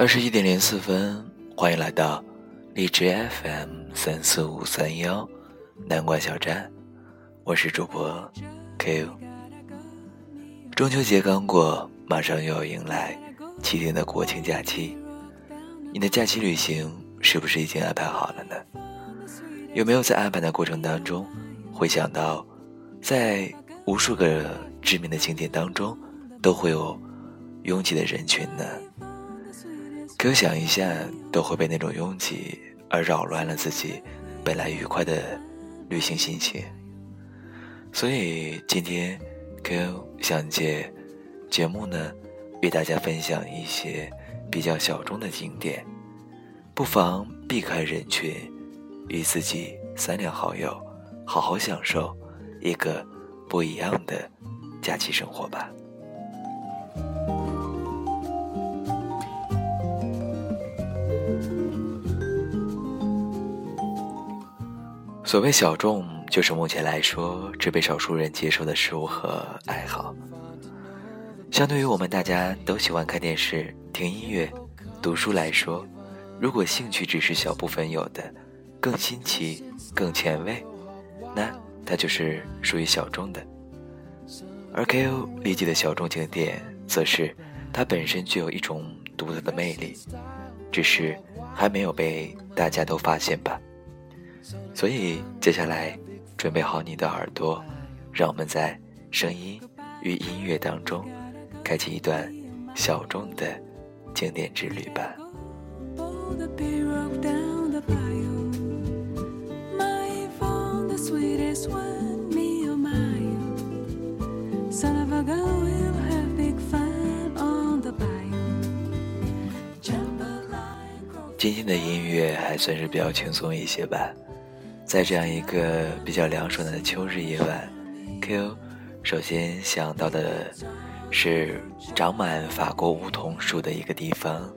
二十一点零四分，欢迎来到荔枝 FM 三四五三幺南瓜小站，我是主播 K。中秋节刚过，马上又要迎来七天的国庆假期，你的假期旅行是不是已经安排好了呢？有没有在安排的过程当中，会想到，在无数个知名的景点当中，都会有拥挤的人群呢？可想一下，都会被那种拥挤而扰乱了自己本来愉快的旅行心情。所以今天，Q 想借节目呢，与大家分享一些比较小众的景点，不妨避开人群，与自己三两好友，好好享受一个不一样的假期生活吧。所谓小众，就是目前来说只被少数人接受的事物和爱好。相对于我们大家都喜欢看电视、听音乐、读书来说，如果兴趣只是小部分有的，更新奇、更前卫，那它就是属于小众的。而 K.O 理解的小众景点，则是它本身具有一种独特的魅力，只是还没有被大家都发现吧。所以，接下来准备好你的耳朵，让我们在声音与音乐当中开启一段小众的经典之旅吧。今天的音乐还算是比较轻松一些吧。在这样一个比较凉爽的秋日夜晚，Q 首先想到的是长满法国梧桐树的一个地方，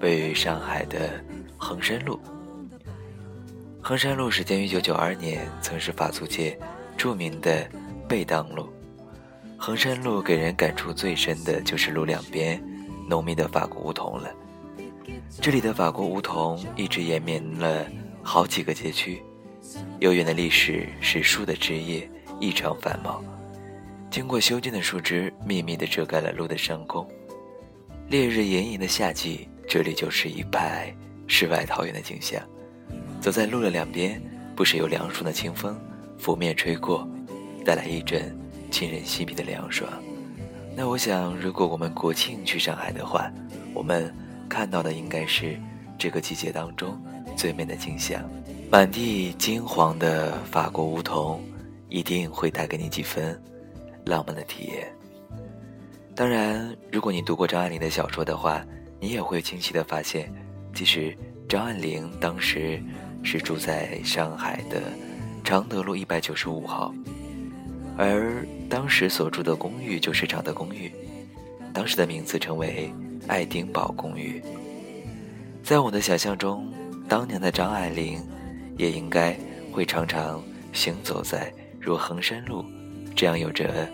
位于上海的衡山路。衡山路始建于1992年，曾是法租界著名的贝当路。衡山路给人感触最深的就是路两边浓密的法国梧桐了。这里的法国梧桐一直延绵了好几个街区。悠远的历史使树的枝叶异常繁茂，经过修剪的树枝密密地遮盖了路的上空。烈日炎炎的夏季，这里就是一派世外桃源的景象。走在路的两边，不时有凉爽的清风拂面吹过，带来一阵沁人心脾的凉爽。那我想，如果我们国庆去上海的话，我们看到的应该是这个季节当中最美的景象。满地金黄的法国梧桐，一定会带给你几分浪漫的体验。当然，如果你读过张爱玲的小说的话，你也会清晰的发现，其实张爱玲当时是住在上海的常德路一百九十五号，而当时所住的公寓就是常德公寓，当时的名字称为爱丁堡公寓。在我的想象中，当年的张爱玲。也应该会常常行走在如衡山路这样有着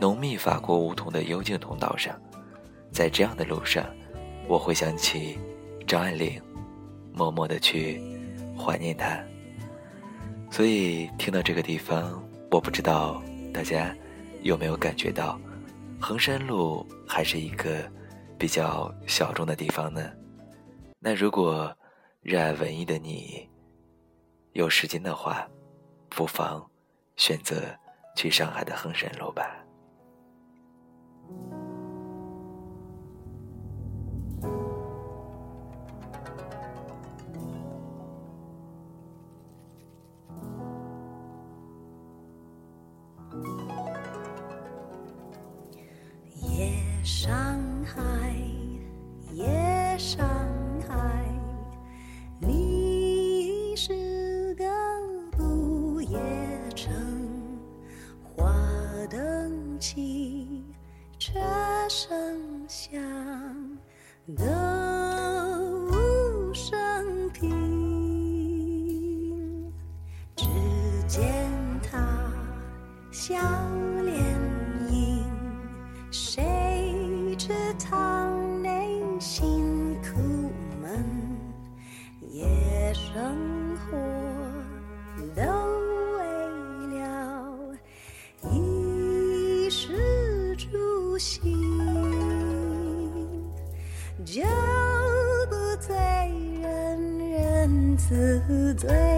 浓密法国梧桐的幽静通道上，在这样的路上，我会想起张爱玲，默默的去怀念她。所以听到这个地方，我不知道大家有没有感觉到，衡山路还是一个比较小众的地方呢？那如果热爱文艺的你，有时间的话，不妨选择去上海的衡山楼吧。不对。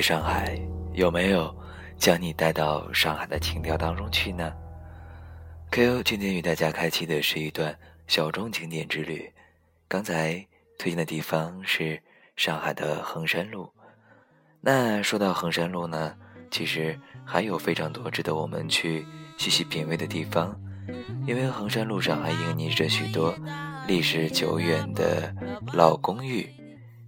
上海有没有将你带到上海的情调当中去呢？Ko 今天与大家开启的是一段小众景点之旅。刚才推荐的地方是上海的衡山路。那说到衡山路呢，其实还有非常多值得我们去细细品味的地方，因为衡山路上还隐匿着许多历史久远的老公寓，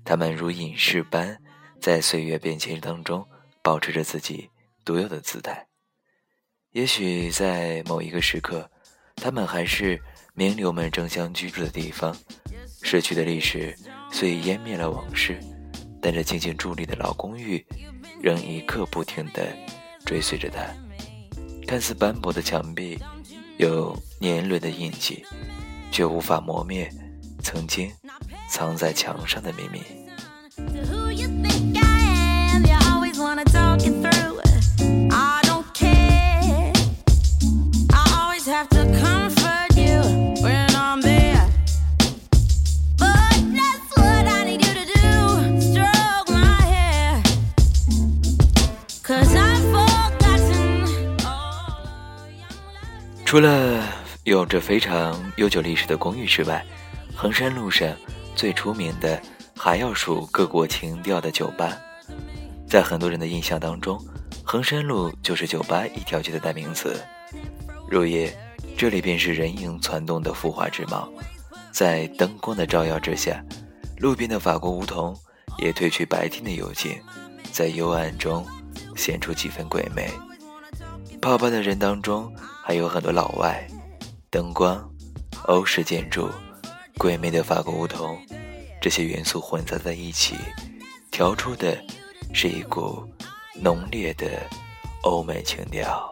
它们如隐士般。在岁月变迁当中，保持着自己独有的姿态。也许在某一个时刻，他们还是名流们争相居住的地方。逝去的历史虽湮灭了往事，但这静静伫立的老公寓仍一刻不停地追随着他。看似斑驳的墙壁，有年轮的印记，却无法磨灭曾经藏在墙上的秘密。除了有着非常悠久历史的公寓之外，衡山路上最出名的还要数各国情调的酒吧。在很多人的印象当中，衡山路就是酒吧一条街的代名词。入夜，这里便是人影攒动的浮华之貌。在灯光的照耀之下，路边的法国梧桐也褪去白天的幽静，在幽暗中显出几分鬼魅。泡吧的人当中，还有很多老外，灯光、欧式建筑、鬼魅的法国梧桐，这些元素混杂在一起，调出的是一股浓烈的欧美情调。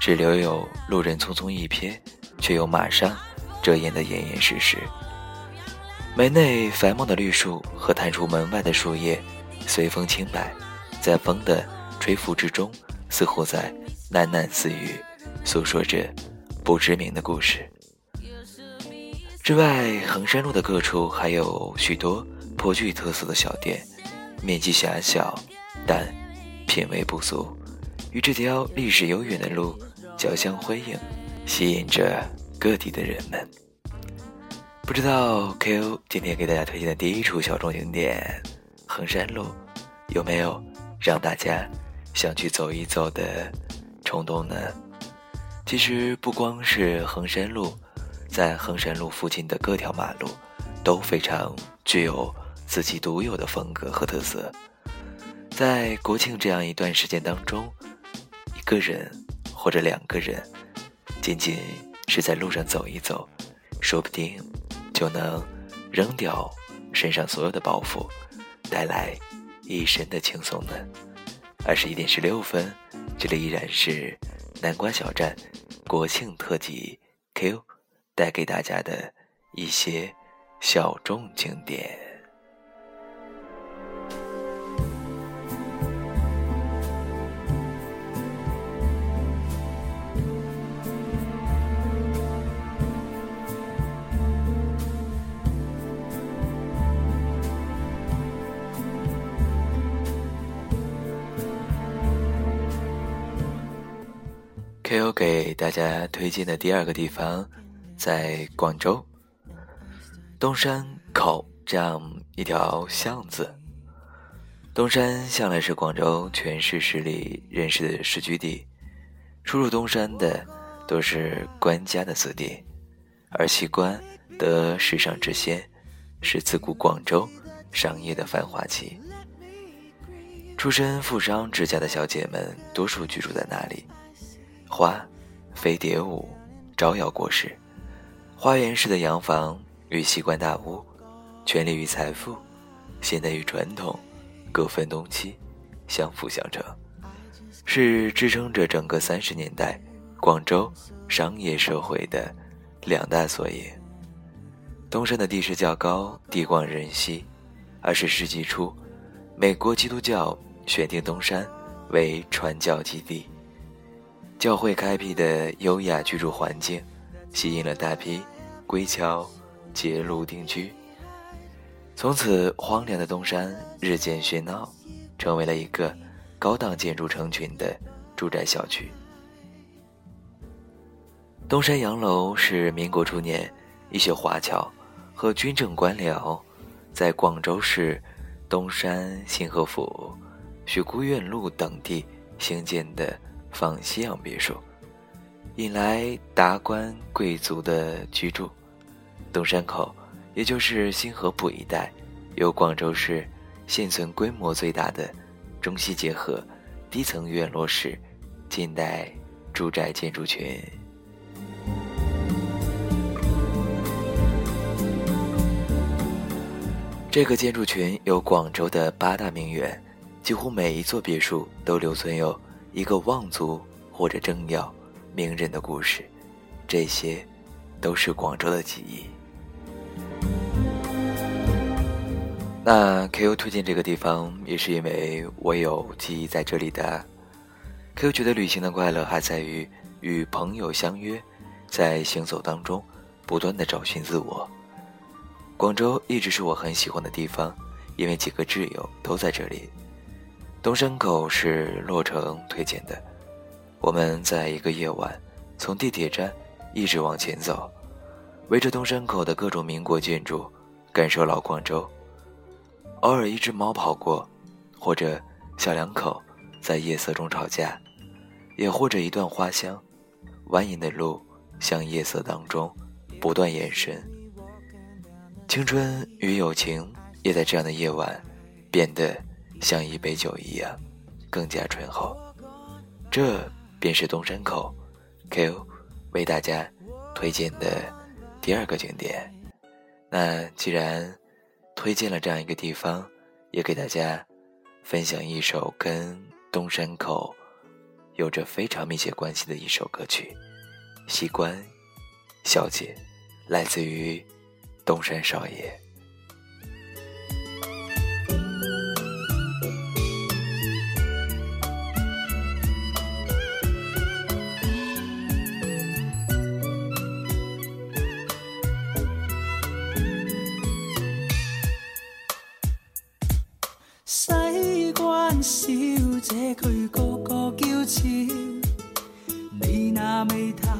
只留有路人匆匆一瞥，却又马上遮掩得严严实实。门内繁茂的绿树和探出门外的树叶，随风轻摆，在风的吹拂之中，似乎在喃喃私语，诉说着不知名的故事。之外，衡山路的各处还有许多颇具特色的小店，面积狭小，但品味不俗。与这条历史悠远的路交相辉映，吸引着各地的人们。不知道 K.O 今天给大家推荐的第一处小众景点——衡山路，有没有让大家想去走一走的冲动呢？其实不光是衡山路，在衡山路附近的各条马路都非常具有自己独有的风格和特色。在国庆这样一段时间当中，一个人或者两个人，仅仅是在路上走一走，说不定就能扔掉身上所有的包袱，带来一身的轻松呢。二十一点十六分，这里依然是南瓜小站国庆特辑 Q 带给大家的一些小众景点。给大家推荐的第二个地方，在广州东山口这样一条巷子。东山向来是广州全市十里认识的市居地，出入东山的都是官家的子弟，而西关得世上之先，是自古广州商业的繁华期，出身富商之家的小姐们多数居住在那里。花，飞蝶舞，招摇过市；花园式的洋房与西关大屋，权力与财富，现代与传统，各分东西，相辅相成，是支撑着整个三十年代广州商业社会的两大缩影。东山的地势较高，地广人稀，二十世纪初，美国基督教选定东山为传教基地。教会开辟的优雅居住环境，吸引了大批归侨、节庐定居。从此，荒凉的东山日渐喧闹，成为了一个高档建筑成群的住宅小区。东山洋楼是民国初年一些华侨和军政官僚在广州市东山新河府、学沽苑路等地兴建的。放西洋别墅，引来达官贵族的居住。东山口，也就是新河浦一带，有广州市现存规模最大的中西结合、低层院落式近代住宅建筑群。这个建筑群有广州的八大名园，几乎每一座别墅都留存有。一个望族或者政要、名人的故事，这些，都是广州的记忆。那 KU 推荐这个地方，也是因为我有记忆在这里的。KU 觉得旅行的快乐还在于与朋友相约，在行走当中不断的找寻自我。广州一直是我很喜欢的地方，因为几个挚友都在这里。东山口是洛城推荐的。我们在一个夜晚，从地铁站一直往前走，围着东山口的各种民国建筑，感受老广州。偶尔一只猫跑过，或者小两口在夜色中吵架，也或者一段花香。蜿蜒的路向夜色当中不断延伸，青春与友情也在这样的夜晚变得。像一杯酒一样，更加醇厚。这便是东山口，Q 为大家推荐的第二个景点。那既然推荐了这样一个地方，也给大家分享一首跟东山口有着非常密切关系的一首歌曲，《西关小姐》，来自于东山少爷。小姐，佢个个娇俏，你那美态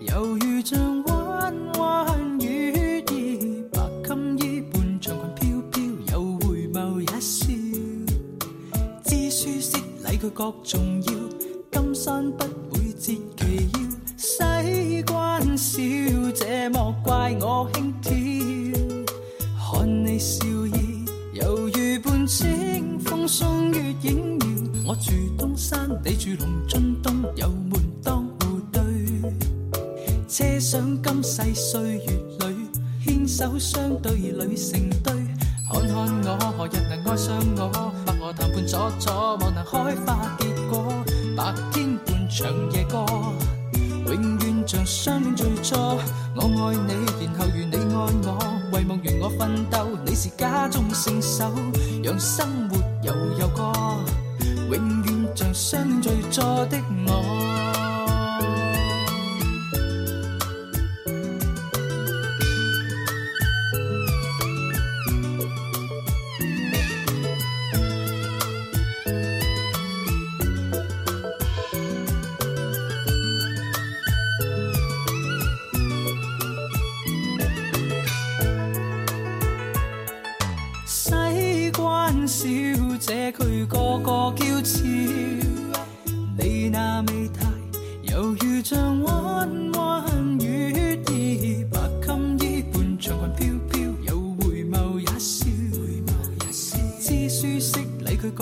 犹如像弯弯月儿，白襟衣伴长裙飘飘，有回眸一笑，知书识礼佢觉重要，金山不会折其腰，西关小姐莫怪我轻。住东山，你住龙津东，有门当户对。车上今世岁月里，牵手相对侣成对。看看我，何日能爱上我？白我谈判阻阻，望能开花结果。白天伴唱夜歌，永远像相恋最初。我爱你，然后如你爱我，为梦愿我奋斗，你是家中圣手，让生活悠悠过。相聚坐的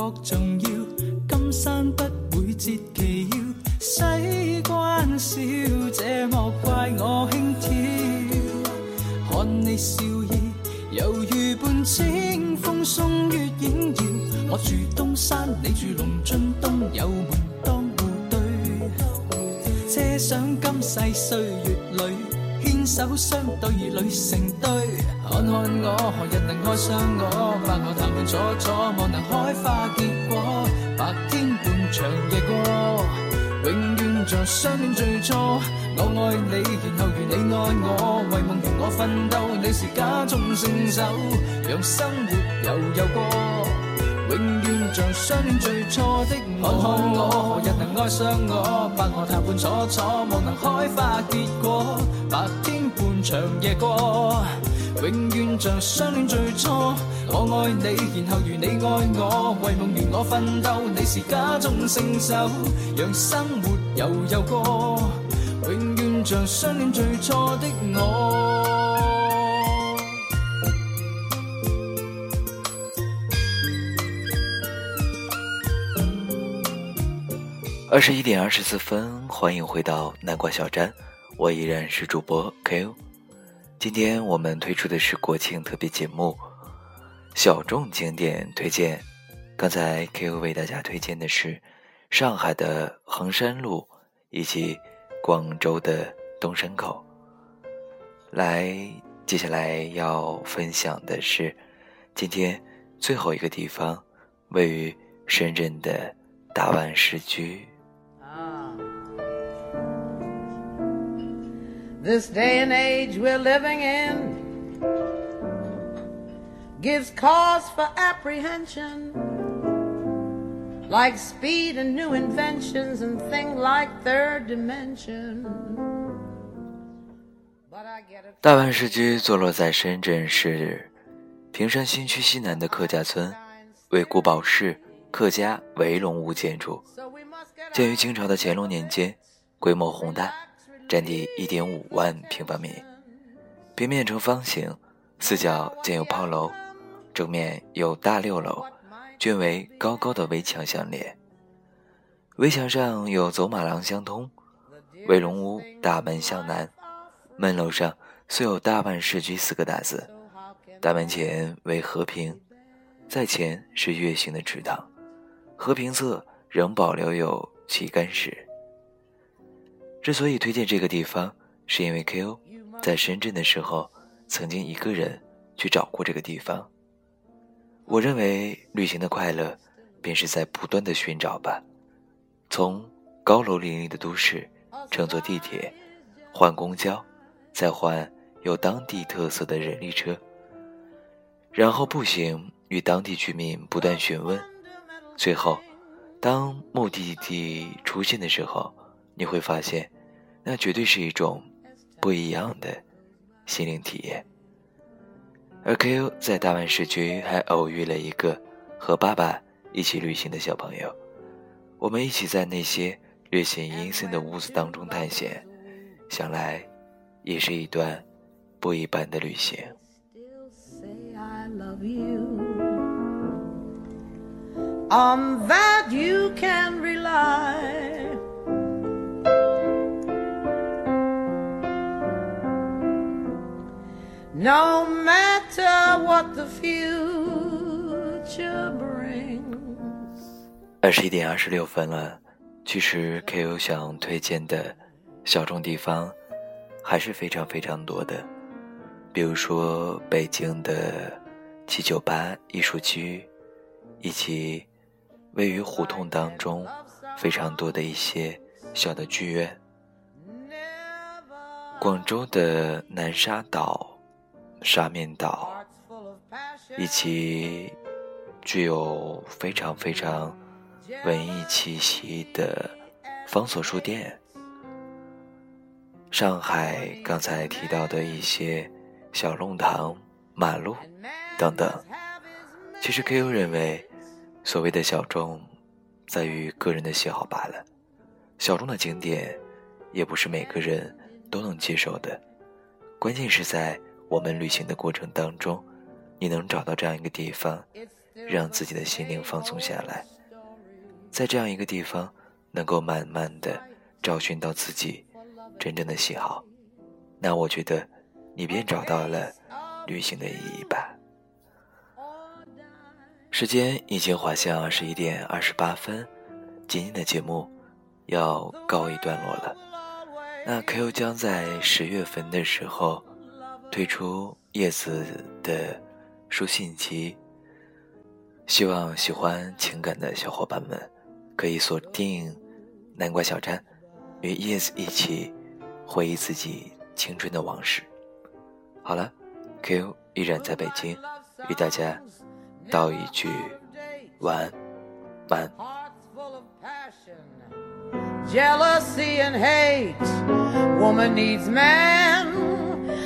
各重要，金山不会折其腰。西关小姐莫怪我轻佻，看你笑意，犹如半清风送月影摇。我住东山，你住龙津东，有门当户对。车上今世岁月里，牵手相对，侣成对。看看我，何日能爱上我？白我谈伴坐坐，望能开花结果。白天半长夜过，永远在相恋最初。我爱你，然后如你爱我，为梦与我奋斗。你是家中圣手，让生活悠悠过。永远在相恋最初的。看看我，何日能爱上我？白我谈判坐坐，望能开花结果。白天半长夜过。永远像相恋最初。我爱你，然后如你爱我，为梦愿我奋斗，你是家中圣手，让生活悠悠过。永远像相恋最初的我。二十一点二十四分，欢迎回到南瓜小站，我依然是主播 K.O。今天我们推出的是国庆特别节目，小众景点推荐。刚才 KU 为大家推荐的是上海的衡山路以及广州的东山口。来，接下来要分享的是今天最后一个地方，位于深圳的大万市居。this day and age we're living in gives cause for apprehension like speed and new inventions and things like third dimension 大万事俱坐落在深圳市坪山新区西南的客家村为古堡市客家围龙屋建筑建于清朝的乾隆年间规模宏大占地一点五万平方米，平面呈方形，四角建有炮楼，正面有大六楼，均为高高的围墙相连。围墙上有走马廊相通，为龙屋大门向南，门楼上虽有“大半世居”四个大字，大门前为和平，在前是月形的池塘，和平侧仍保留有旗杆石。之所以推荐这个地方，是因为 K.O. 在深圳的时候，曾经一个人去找过这个地方。我认为旅行的快乐，便是在不断的寻找吧。从高楼林立的都市，乘坐地铁，换公交，再换有当地特色的人力车，然后步行与当地居民不断询问，最后，当目的地出现的时候。你会发现，那绝对是一种不一样的心灵体验。而 K.O. 在大湾市区还偶遇了一个和爸爸一起旅行的小朋友，我们一起在那些略显阴森的屋子当中探险，想来也是一段不一般的旅行。that rely. can you On No matter what the future brings 二十一点二十六分了。其实 KU 想推荐的小众地方还是非常非常多的，比如说北京的七九八艺术区，以及位于胡同当中非常多的一些小的剧院。广州的南沙岛。沙面岛，以及具有非常非常文艺气息的方所书店，上海刚才提到的一些小弄堂、马路等等。其实 KU 认为，所谓的小众，在于个人的喜好罢了。小众的景点，也不是每个人都能接受的。关键是在。我们旅行的过程当中，你能找到这样一个地方，让自己的心灵放松下来，在这样一个地方，能够慢慢的找寻到自己真正的喜好，那我觉得你便找到了旅行的意义吧。时间已经滑向二十一点二十八分，今天的节目要告一段落了。那 Q 将在十月份的时候。退出叶子的书信集。希望喜欢情感的小伙伴们可以锁定南瓜小站》，与叶子一起回忆自己青春的往事。好了，Q 依然在北京，与大家道一句晚安，晚安。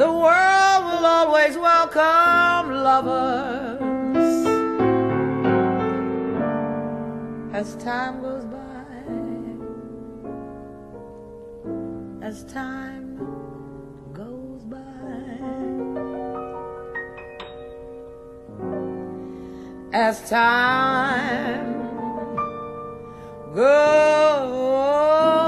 The world will always welcome lovers as time goes by. As time goes by. As time goes